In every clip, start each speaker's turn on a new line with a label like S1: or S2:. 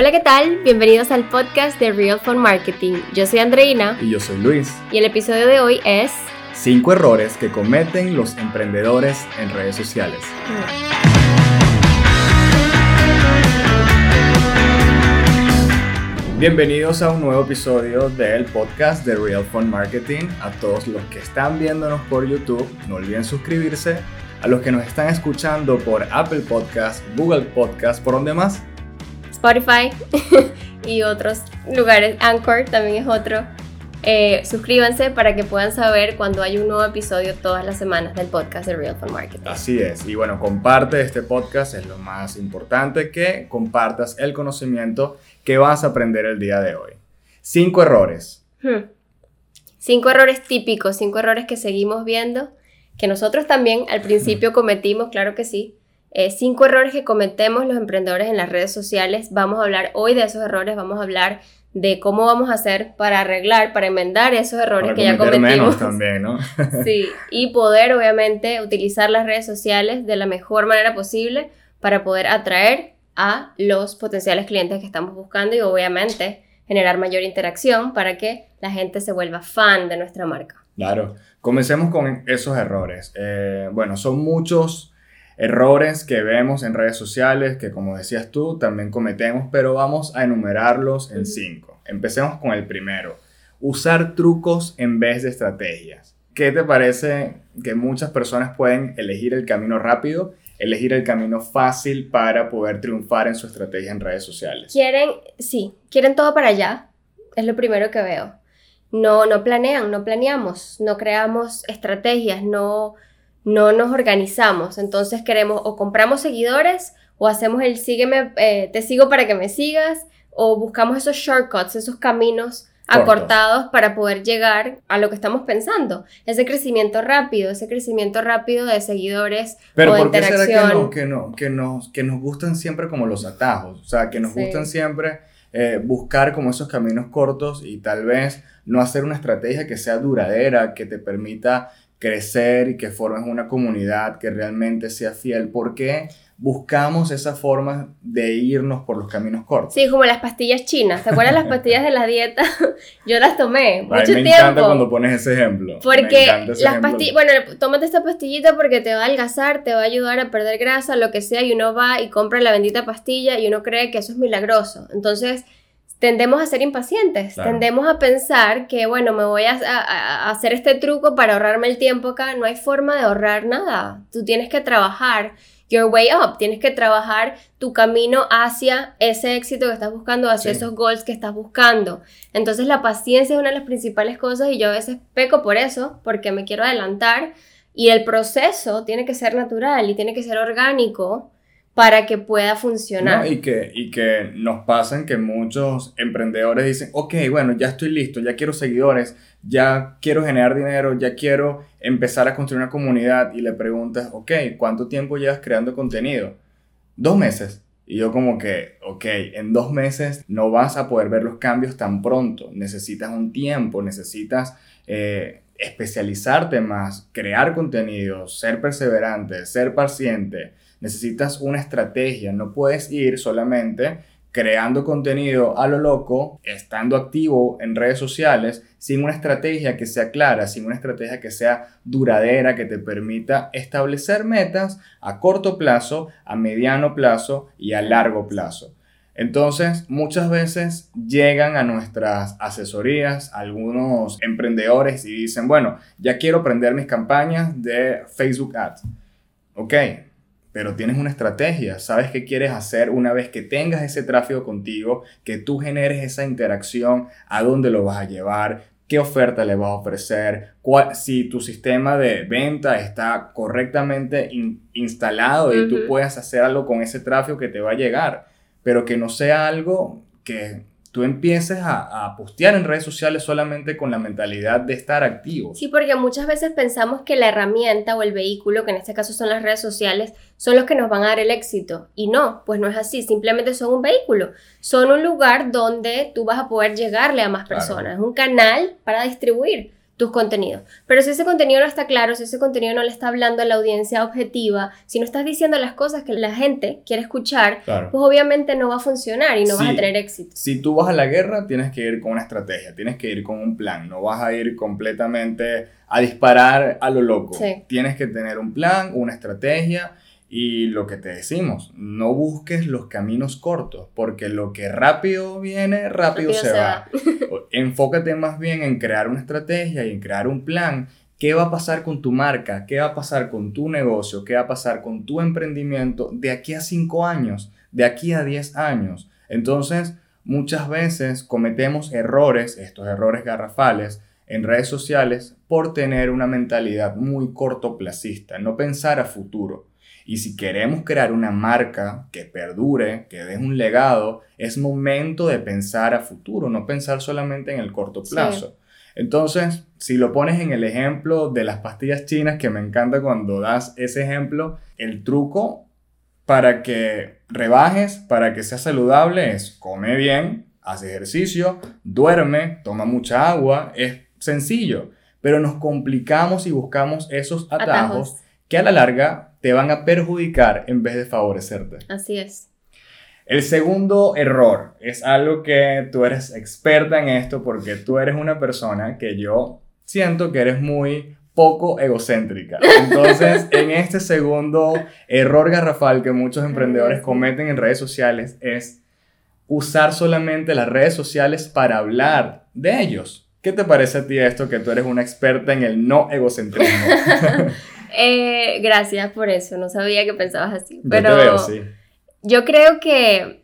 S1: Hola, ¿qué tal? Bienvenidos al podcast de Real Fun Marketing. Yo soy Andreina.
S2: Y yo soy Luis.
S1: Y el episodio de hoy es...
S2: 5 errores que cometen los emprendedores en redes sociales. Bienvenidos a un nuevo episodio del podcast de Real Fun Marketing. A todos los que están viéndonos por YouTube, no olviden suscribirse. A los que nos están escuchando por Apple Podcast, Google Podcast, ¿por dónde más?
S1: Spotify y otros lugares. Anchor también es otro. Eh, suscríbanse para que puedan saber cuando hay un nuevo episodio todas las semanas del podcast de Real Fun Marketing.
S2: Así es. Y bueno, comparte este podcast, es lo más importante que compartas el conocimiento que vas a aprender el día de hoy. Cinco errores. Hmm.
S1: Cinco errores típicos, cinco errores que seguimos viendo, que nosotros también al principio cometimos, claro que sí, eh, cinco errores que cometemos los emprendedores en las redes sociales. Vamos a hablar hoy de esos errores, vamos a hablar de cómo vamos a hacer para arreglar, para enmendar esos errores que ya cometimos.
S2: también, ¿no?
S1: sí, y poder obviamente utilizar las redes sociales de la mejor manera posible para poder atraer a los potenciales clientes que estamos buscando y obviamente generar mayor interacción para que la gente se vuelva fan de nuestra marca.
S2: Claro, comencemos con esos errores. Eh, bueno, son muchos errores que vemos en redes sociales, que como decías tú, también cometemos, pero vamos a enumerarlos en cinco. Empecemos con el primero. Usar trucos en vez de estrategias. ¿Qué te parece que muchas personas pueden elegir el camino rápido, elegir el camino fácil para poder triunfar en su estrategia en redes sociales?
S1: Quieren, sí, quieren todo para allá. Es lo primero que veo. No, no planean, no planeamos, no creamos estrategias, no, no nos organizamos. Entonces queremos o compramos seguidores o hacemos el sígueme, eh, te sigo para que me sigas o buscamos esos shortcuts, esos caminos acortados para poder llegar a lo que estamos pensando. Ese crecimiento rápido, ese crecimiento rápido de seguidores
S2: Pero
S1: o de
S2: ¿por qué será que, no, que, no, que, nos, que nos gustan siempre como los atajos? O sea, que nos gustan siempre eh, buscar como esos caminos cortos y tal vez no hacer una estrategia que sea duradera, que te permita crecer y que formes una comunidad que realmente sea fiel. ¿Por qué buscamos esa forma de irnos por los caminos cortos?
S1: Sí, como las pastillas chinas. ¿Te acuerdas las pastillas de la dieta? Yo las tomé mucho tiempo.
S2: Me encanta cuando pones ese ejemplo.
S1: Porque las pastillas, bueno, tómate esta pastillita porque te va a adelgazar, te va a ayudar a perder grasa, lo que sea, y uno va y compra la bendita pastilla y uno cree que eso es milagroso. Entonces, tendemos a ser impacientes, tendemos a pensar que, bueno, me voy a, hacer este truco para ahorrarme el tiempo acá. No hay forma de ahorrar nada. Tú tienes que trabajar your way up, tienes que trabajar tu camino hacia ese éxito que estás buscando, hacia esos goals que estás buscando. Entonces la paciencia es una de las principales cosas y yo a veces peco por eso, porque me quiero adelantar y el proceso tiene que ser natural y tiene que ser orgánico para que pueda funcionar.
S2: y, que, y que nos pasan que muchos emprendedores dicen, ok, bueno, ya estoy listo, ya quiero seguidores, ya quiero generar dinero, ya quiero empezar a construir una comunidad y le preguntas, ok, ¿cuánto tiempo llevas creando contenido? Dos meses. Y yo como que, ok, en dos meses no vas a poder ver los cambios tan pronto, necesitas un tiempo, necesitas eh, especializarte más, crear contenido, ser perseverante, ser paciente necesitas una estrategia, no puedes ir solamente creando contenido a lo loco, estando activo en redes sociales, sin una estrategia que sea clara, sin una estrategia que sea duradera, que te permita establecer metas a corto plazo, a mediano plazo y a largo plazo. Entonces, muchas veces llegan a nuestras asesorías algunos emprendedores y dicen, bueno, ya quiero prender mis campañas de Facebook Ads. Ok, pero tienes una estrategia, sabes qué quieres hacer una vez que tengas ese tráfico contigo, que tú generes esa interacción, a dónde lo vas a llevar, qué oferta le vas a ofrecer, si tu sistema de venta está correctamente instalado y tú puedes hacer algo con ese tráfico que te va a llegar, pero que no sea algo que tú empieces a, a, postear en redes sociales solamente con la mentalidad de estar activo.
S1: Sí, porque muchas veces pensamos que la herramienta o el vehículo, que en este caso son las redes sociales, son los que nos van a dar el éxito. Y no, pues no es así, simplemente son un vehículo. Son un lugar donde tú vas a poder llegarle a más personas, un canal para distribuir tus contenidos. Pero si ese contenido no está claro, si ese contenido no le está hablando a la audiencia objetiva, si no estás diciendo las cosas que la gente quiere escuchar, pues obviamente no va a funcionar y no vas a tener éxito.
S2: Si tú vas a la guerra, tienes que ir con una estrategia, tienes que ir con un plan, no vas a ir completamente a disparar a lo loco. Tienes que tener un plan, una estrategia y lo que te decimos, no busques los caminos cortos, porque lo que rápido viene, rápido, se, va. Enfócate más bien en crear una estrategia y en crear un plan. ¿Qué va a pasar con tu marca? ¿Qué va a pasar con tu negocio? ¿Qué va a pasar con tu emprendimiento de aquí a 5 años? ¿De aquí a 10 años? Entonces, muchas veces cometemos errores, estos errores garrafales, en redes sociales por tener una mentalidad muy cortoplacista, no pensar a futuro. Y si queremos crear una marca que perdure, que deje un legado, es momento de pensar a futuro, no pensar solamente en el corto plazo. Entonces, si lo pones en el ejemplo de las pastillas chinas, que me encanta cuando das ese ejemplo, el truco para que rebajes, para que sea saludable, es come bien, haz ejercicio, duerme, toma mucha agua, es sencillo, pero nos complicamos y buscamos esos atajos. que a la larga te van a perjudicar en vez de favorecerte.
S1: Así es.
S2: El segundo error es algo que tú eres experta en esto porque tú eres una persona que yo siento que eres muy poco egocéntrica. Entonces, en este segundo error garrafal que muchos emprendedores cometen en redes sociales es usar solamente las redes sociales para hablar de ellos. ¿Qué te parece a ti esto que tú eres una experta en el no egocentrismo?
S1: Eh, gracias por eso, no sabía que pensabas así. Pero yo, creo que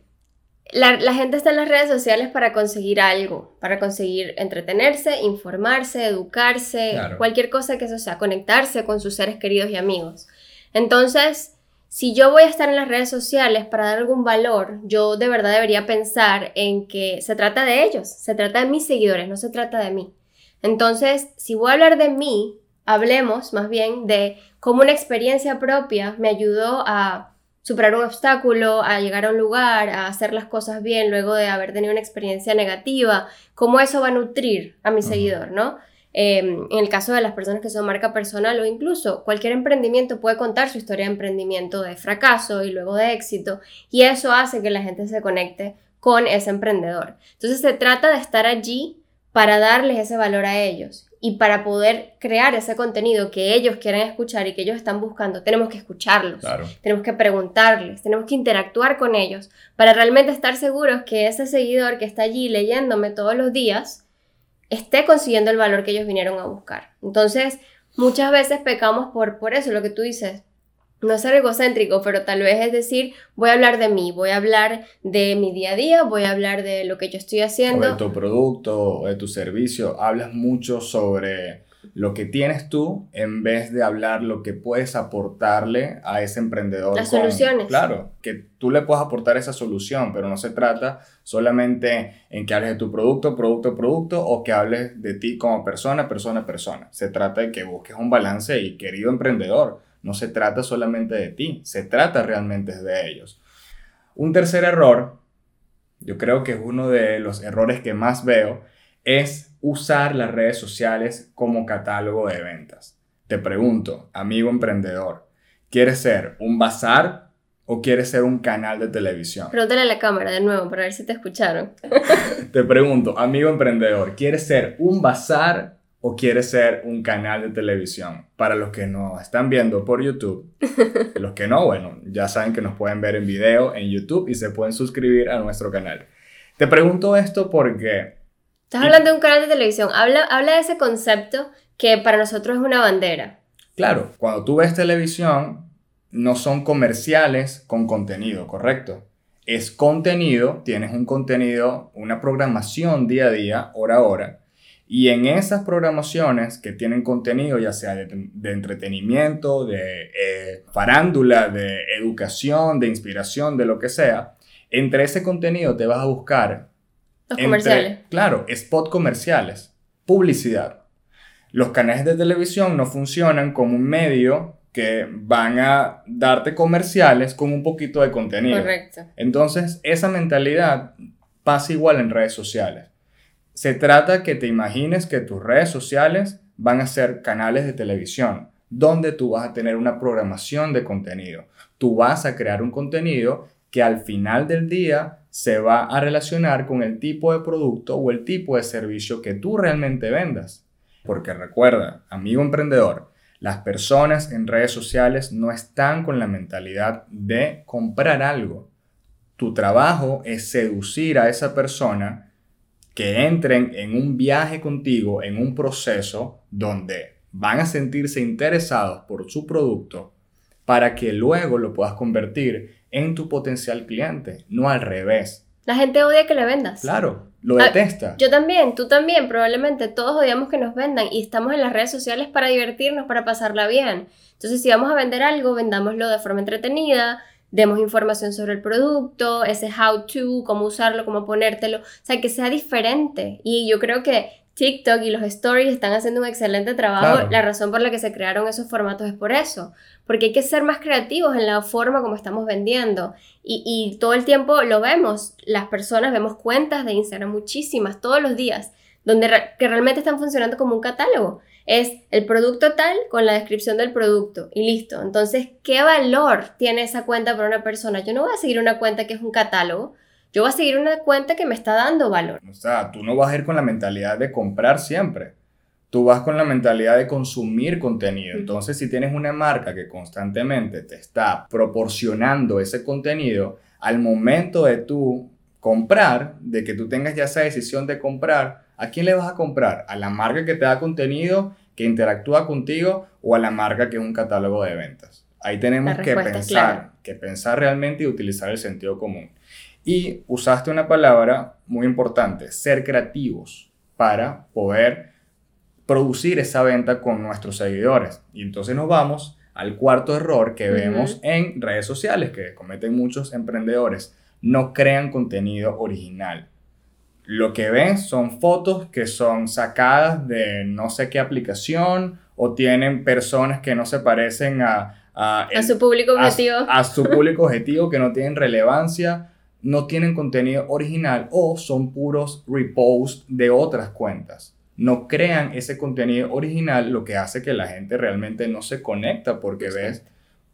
S1: la, gente está en las redes sociales para conseguir algo, para conseguir entretenerse, informarse, educarse, cualquier cosa que eso sea, conectarse con sus seres queridos y amigos. Entonces, si yo voy a estar en las redes sociales para dar algún valor, yo de verdad debería pensar en que se trata de ellos, se trata de mis seguidores, no se trata de mí. Entonces, si voy a hablar de mí, hablemos más bien de cómo una experiencia propia me ayudó a superar un obstáculo, a llegar a un lugar, a hacer las cosas bien luego de haber tenido una experiencia negativa, cómo eso va a nutrir a mi seguidor, ¿no? Em, en el caso de las personas que son marca personal o incluso cualquier emprendimiento puede contar su historia de emprendimiento de fracaso y luego de éxito y eso hace que la gente se conecte con ese emprendedor. Entonces se trata de estar allí para darles ese valor a ellos y para poder crear ese contenido que ellos quieren escuchar y que ellos están buscando, tenemos que escucharlos, tenemos que preguntarles, tenemos que interactuar con ellos para realmente estar seguros que ese seguidor que está allí leyéndome todos los días esté consiguiendo el valor que ellos vinieron a buscar. Entonces, muchas veces pecamos por, por eso, lo que tú dices, no ser egocéntrico, pero tal vez es decir, voy a hablar de mí, voy a hablar de mi día a día, voy a hablar de lo que yo estoy haciendo.
S2: O de tu producto, o de tu servicio. Hablas mucho sobre lo que tienes tú en vez de hablar lo que puedes aportarle a ese emprendedor.
S1: Las soluciones.
S2: Claro, que tú le puedas aportar esa solución, pero no se trata solamente en que hables de tu producto, producto, producto, o que hables de ti como persona, persona, persona. Se trata de que busques un balance y querido emprendedor no se trata solamente de ti, se trata realmente de ellos. Un tercer error, yo creo que es uno de los errores que más veo, es usar las redes sociales como catálogo de ventas. Te pregunto, amigo emprendedor, ¿quieres ser un bazar o quieres ser un canal de televisión?
S1: Pregúntale a la cámara de nuevo para ver si te escucharon.
S2: te pregunto, amigo emprendedor, ¿quieres ser un bazar o quieres ser un canal de televisión. Para los que nos están viendo por YouTube, los que no, bueno, ya saben que nos pueden ver en video en YouTube y se pueden suscribir a nuestro canal. Te pregunto esto porque...
S1: Estás hablando de un canal de televisión. Habla, habla de ese concepto que para nosotros es una bandera.
S2: Claro, cuando tú ves televisión, no son comerciales con contenido, ¿correcto? Es contenido, tienes un contenido, una programación día a día, hora a hora, y en esas programaciones que tienen contenido, ya sea de, entretenimiento, de eh, farándula, de educación, de inspiración, de lo que sea, entre ese contenido te vas a buscar...
S1: Los comerciales.
S2: Claro, spot comerciales, publicidad. Los canales de televisión no funcionan como un medio que van a darte comerciales con un poquito de contenido.
S1: Correcto.
S2: Entonces, esa mentalidad pasa igual en redes sociales se trata que te imagines que tus redes sociales van a ser canales de televisión, donde tú vas a tener una programación de contenido. Tú vas a crear un contenido que al final del día se va a relacionar con el tipo de producto o el tipo de servicio que tú realmente vendas. Porque recuerda, amigo emprendedor, las personas en redes sociales no están con la mentalidad de comprar algo. Tu trabajo es seducir a esa persona que entren en un viaje contigo, en un proceso donde van a sentirse interesados por su producto para que luego lo puedas convertir en tu potencial cliente, no al revés.
S1: La gente odia que le vendas.
S2: Claro, lo ah, detesta.
S1: yo también, tú también, probablemente todos odiamos que nos vendan y estamos en las redes sociales para divertirnos, para pasarla bien. Entonces, si vamos a vender algo, vendámoslo de forma entretenida, demos información sobre el producto, ese how to, cómo usarlo, cómo ponértelo, o sea, que sea diferente. Y yo creo que TikTok y los stories están haciendo un excelente trabajo. La razón por la que se crearon esos formatos es por eso, porque hay que ser más creativos en la forma como estamos vendiendo. Y, y todo el tiempo lo vemos, las personas vemos cuentas de Instagram muchísimas, todos los días, donde que realmente están funcionando como un catálogo. Es el producto tal con la descripción del producto y listo. Entonces, ¿qué valor tiene esa cuenta para una persona? Yo no voy a seguir una cuenta que es un catálogo yo voy a seguir una cuenta que me está dando valor.
S2: O sea, tú no vas a ir con la mentalidad de comprar siempre. Tú vas con la mentalidad de consumir contenido. Entonces, si tienes una marca que constantemente te está proporcionando ese contenido, al momento de tú comprar, de que tú tengas ya esa decisión de comprar, ¿a quién le vas a comprar? ¿A la marca que te da contenido, que interactúa contigo o a la marca que es un catálogo de ventas? Ahí tenemos que pensar, que pensar realmente y utilizar el sentido común. Y usaste una palabra muy importante, ser creativos para poder producir esa venta con nuestros seguidores. Y entonces nos vamos al cuarto error que vemos en redes sociales que cometen muchos emprendedores. No crean contenido original. Lo que ven son fotos que son sacadas de no sé qué aplicación o tienen personas que no se parecen a...
S1: A, su público objetivo.
S2: a su público objetivo que no tienen relevancia no tienen contenido original o son puros reposts de otras cuentas. No crean ese contenido original, lo que hace que la gente realmente no se conecta porque ves,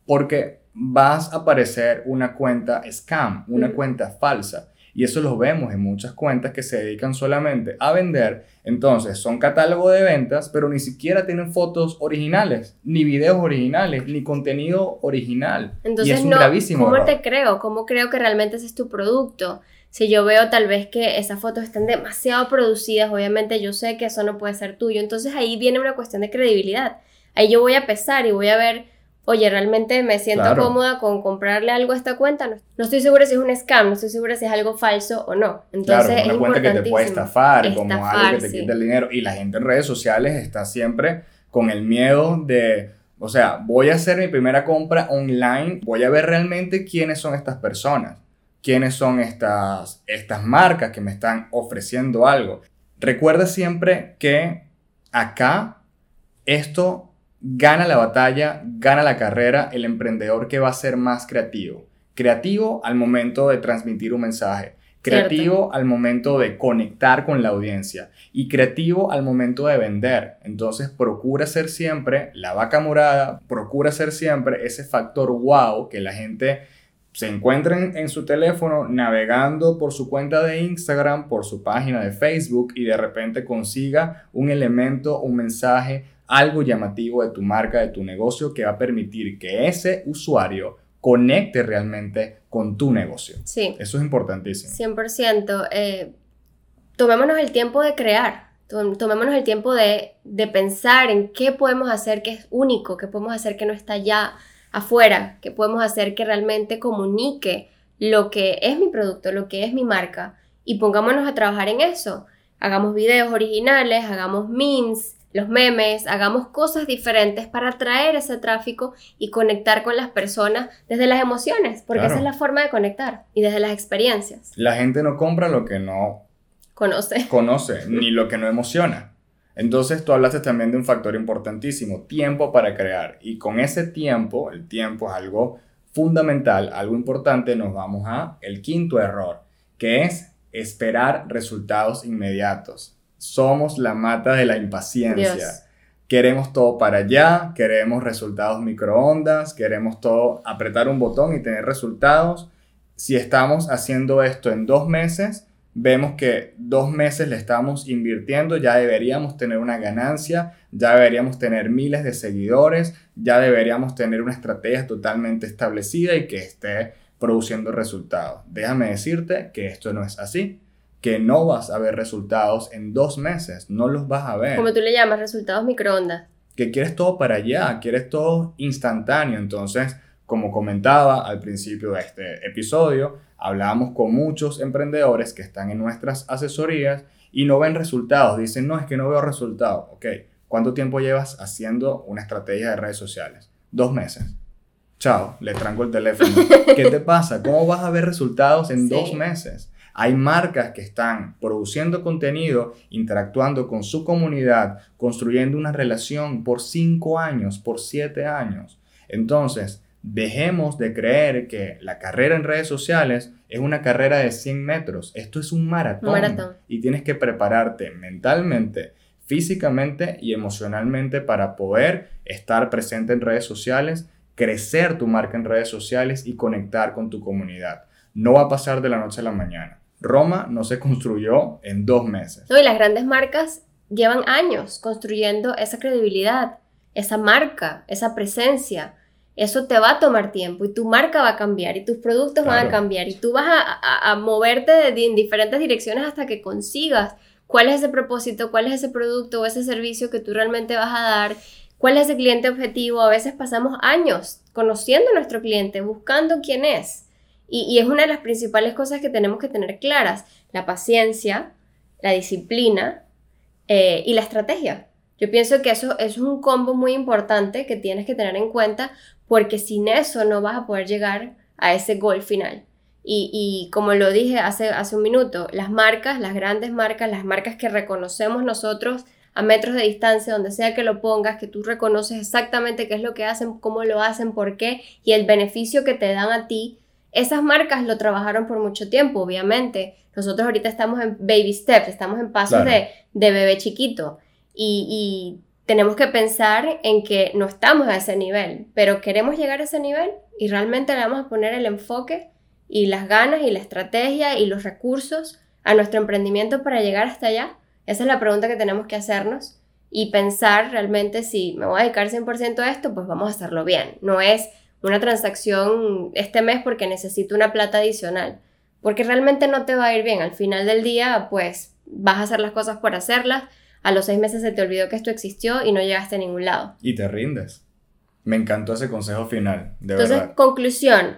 S2: porque vas a aparecer una cuenta scam, una cuenta falsa. Y eso lo vemos en muchas cuentas que se dedican solamente a vender. Entonces, son catálogo de ventas, pero ni siquiera tienen fotos originales, ni videos originales, ni contenido original.
S1: Entonces, es no, gravísimo. ¿Cómo te creo? ¿Cómo creo que realmente ese es tu producto? Si yo veo tal vez que esas fotos están demasiado producidas, obviamente yo sé que eso no puede ser tuyo. Entonces ahí viene una cuestión de credibilidad. Ahí yo voy a pesar y voy a ver oye, realmente me siento cómoda con comprarle algo a esta cuenta. No, estoy segura si es un scam, no estoy segura si es algo falso o no. Entonces,
S2: claro, una cuenta que te puede estafar, como algo que te quita el dinero. Y la gente en redes sociales está siempre con el miedo de, o sea, voy a hacer mi primera compra online, voy a ver realmente quiénes son estas personas, quiénes son estas, estas marcas que me están ofreciendo algo. Recuerda siempre que acá esto gana la batalla, gana la carrera el emprendedor que va a ser más creativo. Creativo al momento de transmitir un mensaje, creativo al momento de conectar con la audiencia y creativo al momento de vender. Entonces procura ser siempre la vaca morada, procura ser siempre ese factor wow que la gente se encuentra en, su teléfono navegando por su cuenta de Instagram, por su página de Facebook y de repente consiga un elemento, un mensaje algo llamativo de tu marca, de tu negocio, que va a permitir que ese usuario conecte realmente con tu negocio.
S1: Sí.
S2: Eso es importantísimo.
S1: 100%. Eh, tomémonos el tiempo de crear, tomémonos el tiempo de, de pensar en qué podemos hacer que es único, qué podemos hacer que no está ya afuera, qué podemos hacer que realmente comunique lo que es mi producto, lo que es mi marca y pongámonos a trabajar en eso. Hagamos videos originales, hagamos memes, los memes, hagamos cosas diferentes para atraer ese tráfico y conectar con las personas desde las emociones, porque esa es la forma de conectar y desde las experiencias.
S2: La gente no compra lo que no
S1: conoce,
S2: conoce ni lo que no emociona. Entonces tú hablaste también de un factor importantísimo, tiempo para crear. Y con ese tiempo, el tiempo es algo fundamental, algo importante, nos vamos a el quinto error, que es esperar resultados inmediatos somos la mata de la impaciencia. queremos todo para allá, queremos resultados microondas, queremos todo apretar un botón y tener resultados. Si estamos haciendo esto en dos meses, vemos que dos meses le estamos invirtiendo, ya deberíamos tener una ganancia, ya deberíamos tener miles de seguidores, ya deberíamos tener una estrategia totalmente establecida y que esté produciendo resultados. Déjame decirte que esto no es así, que no vas a ver resultados en dos meses, no los vas a ver.
S1: Como tú le llamas, resultados microondas.
S2: Que quieres todo para allá, quieres todo instantáneo, entonces como comentaba al principio de este episodio, hablamos con muchos emprendedores que están en nuestras asesorías y no ven resultados. Dicen, no, es que no veo resultados. Ok, ¿cuánto tiempo llevas haciendo una estrategia de redes sociales? Dos meses. Chao, le tranco el teléfono. ¿Qué te pasa? ¿Cómo vas a ver resultados en dos meses? Hay marcas que están produciendo contenido, interactuando con su comunidad, construyendo una relación por cinco años, por siete años. Entonces, Dejemos de creer que la carrera en redes sociales es una carrera de 100 metros. Esto es un maratón. Y tienes que prepararte mentalmente, físicamente y emocionalmente para poder estar presente en redes sociales, crecer tu marca en redes sociales y conectar con tu comunidad. No va a pasar de la noche a la mañana. Roma no se construyó en dos meses.
S1: No, y las grandes marcas llevan años construyendo esa credibilidad, esa marca, esa presencia eso te va a tomar tiempo y tu marca va a cambiar y tus productos van a cambiar y tú vas a, moverte en diferentes direcciones hasta que consigas cuál es ese propósito, cuál es ese producto o ese servicio que tú realmente vas a dar, cuál es ese cliente objetivo. A veces pasamos años conociendo a nuestro cliente, buscando quién es. Y, es una de las principales cosas que tenemos que tener claras, la paciencia, la disciplina eh, y la estrategia. Yo pienso que eso, es un combo muy importante que tienes que tener en cuenta porque sin eso no vas a poder llegar a ese gol final. Y, como lo dije hace, hace un minuto, las marcas, las grandes marcas, las marcas que reconocemos nosotros a metros de distancia, donde sea que lo pongas, que tú reconoces exactamente qué es lo que hacen, cómo lo hacen, por qué y el beneficio que te dan a ti, esas marcas lo trabajaron por mucho tiempo, obviamente. Nosotros ahorita estamos en baby steps, estamos en pasos de, de, bebé chiquito. Y, y tenemos que pensar en que no estamos a ese nivel, pero queremos llegar a ese nivel y realmente le vamos a poner el enfoque y las ganas y la estrategia y los recursos a nuestro emprendimiento para llegar hasta allá. Esa es la pregunta que tenemos que hacernos y pensar realmente si me voy a dedicar 100% a esto, pues vamos a hacerlo bien. No es una transacción este mes porque necesito una plata adicional, porque realmente no te va a ir bien. Al final del día, pues vas a hacer las cosas por hacerlas a los seis meses se te olvidó que esto existió y no llegaste a ningún lado.
S2: Y te rindes. Me encantó ese consejo final, de
S1: Entonces, conclusión.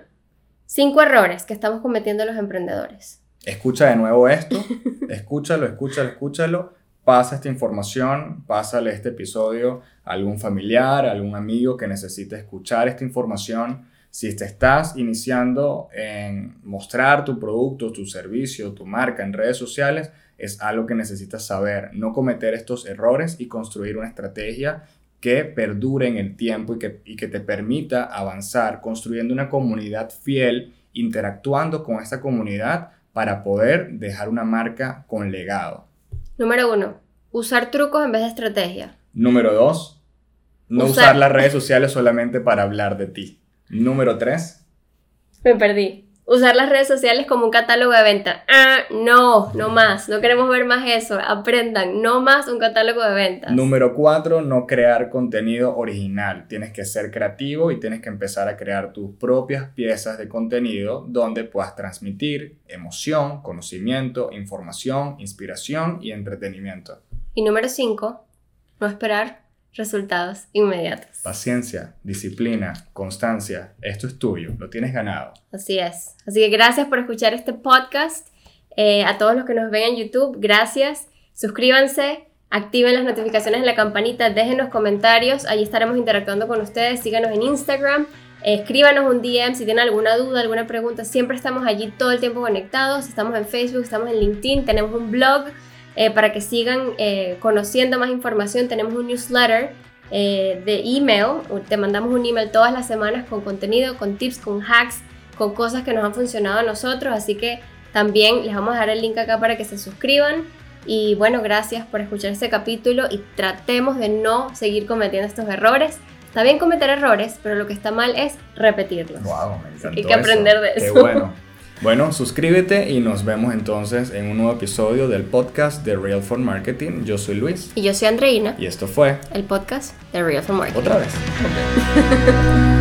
S1: Cinco errores que estamos cometiendo los emprendedores.
S2: Escucha de nuevo esto, escúchalo, escúchalo, escúchalo, pasa esta información, pásale este episodio a algún familiar, a algún amigo que necesite escuchar esta información. Si te estás iniciando en mostrar tu producto, tu servicio, tu marca en redes sociales, es algo que necesitas saber, no cometer estos errores y construir una estrategia que perdure en el tiempo y que, que te permita avanzar construyendo una comunidad fiel, interactuando con esta comunidad para poder dejar una marca con legado.
S1: Número uno, usar trucos en vez de estrategia.
S2: Número dos, no usar las redes sociales solamente para hablar de ti. Número tres.
S1: Me perdí usar las redes sociales como un catálogo de venta. Ah, no, no más. No queremos ver más eso. Aprendan, no más un catálogo de ventas.
S2: Número cuatro, no crear contenido original. Tienes que ser creativo y tienes que empezar a crear tus propias piezas de contenido donde puedas transmitir emoción, conocimiento, información, inspiración y entretenimiento.
S1: Y número cinco, no esperar resultados inmediatos.
S2: Paciencia, disciplina, constancia, esto es tuyo, lo tienes ganado.
S1: Así es. Así que gracias por escuchar este podcast. Eh, a todos los que nos ven en YouTube, gracias. Suscríbanse, activen las notificaciones en la campanita, dejen los comentarios, allí estaremos interactuando con ustedes. Síganos en Instagram, escríbanos un DM si tienen alguna duda, alguna pregunta. Siempre estamos allí todo el tiempo conectados. Estamos en Facebook, estamos en LinkedIn, tenemos un blog eh, para que sigan eh, conociendo más información, tenemos un newsletter eh, de email. Te mandamos un email todas las semanas con contenido, con tips, con hacks, con cosas que nos han funcionado a nosotros. Así que también les vamos a dejar el link acá para que se suscriban. Y bueno, gracias por escuchar este capítulo y tratemos de no seguir cometiendo estos errores. Está bien cometer errores, pero lo que está mal es repetirlos.
S2: Wow, me
S1: Hay que aprender de
S2: Qué
S1: eso.
S2: bueno. Bueno, suscríbete y nos vemos entonces en un nuevo episodio del podcast de Real for Marketing. Yo soy Luis
S1: Y yo soy Andreina,
S2: y esto fue
S1: el podcast de Real for Marketing.
S2: otra vez.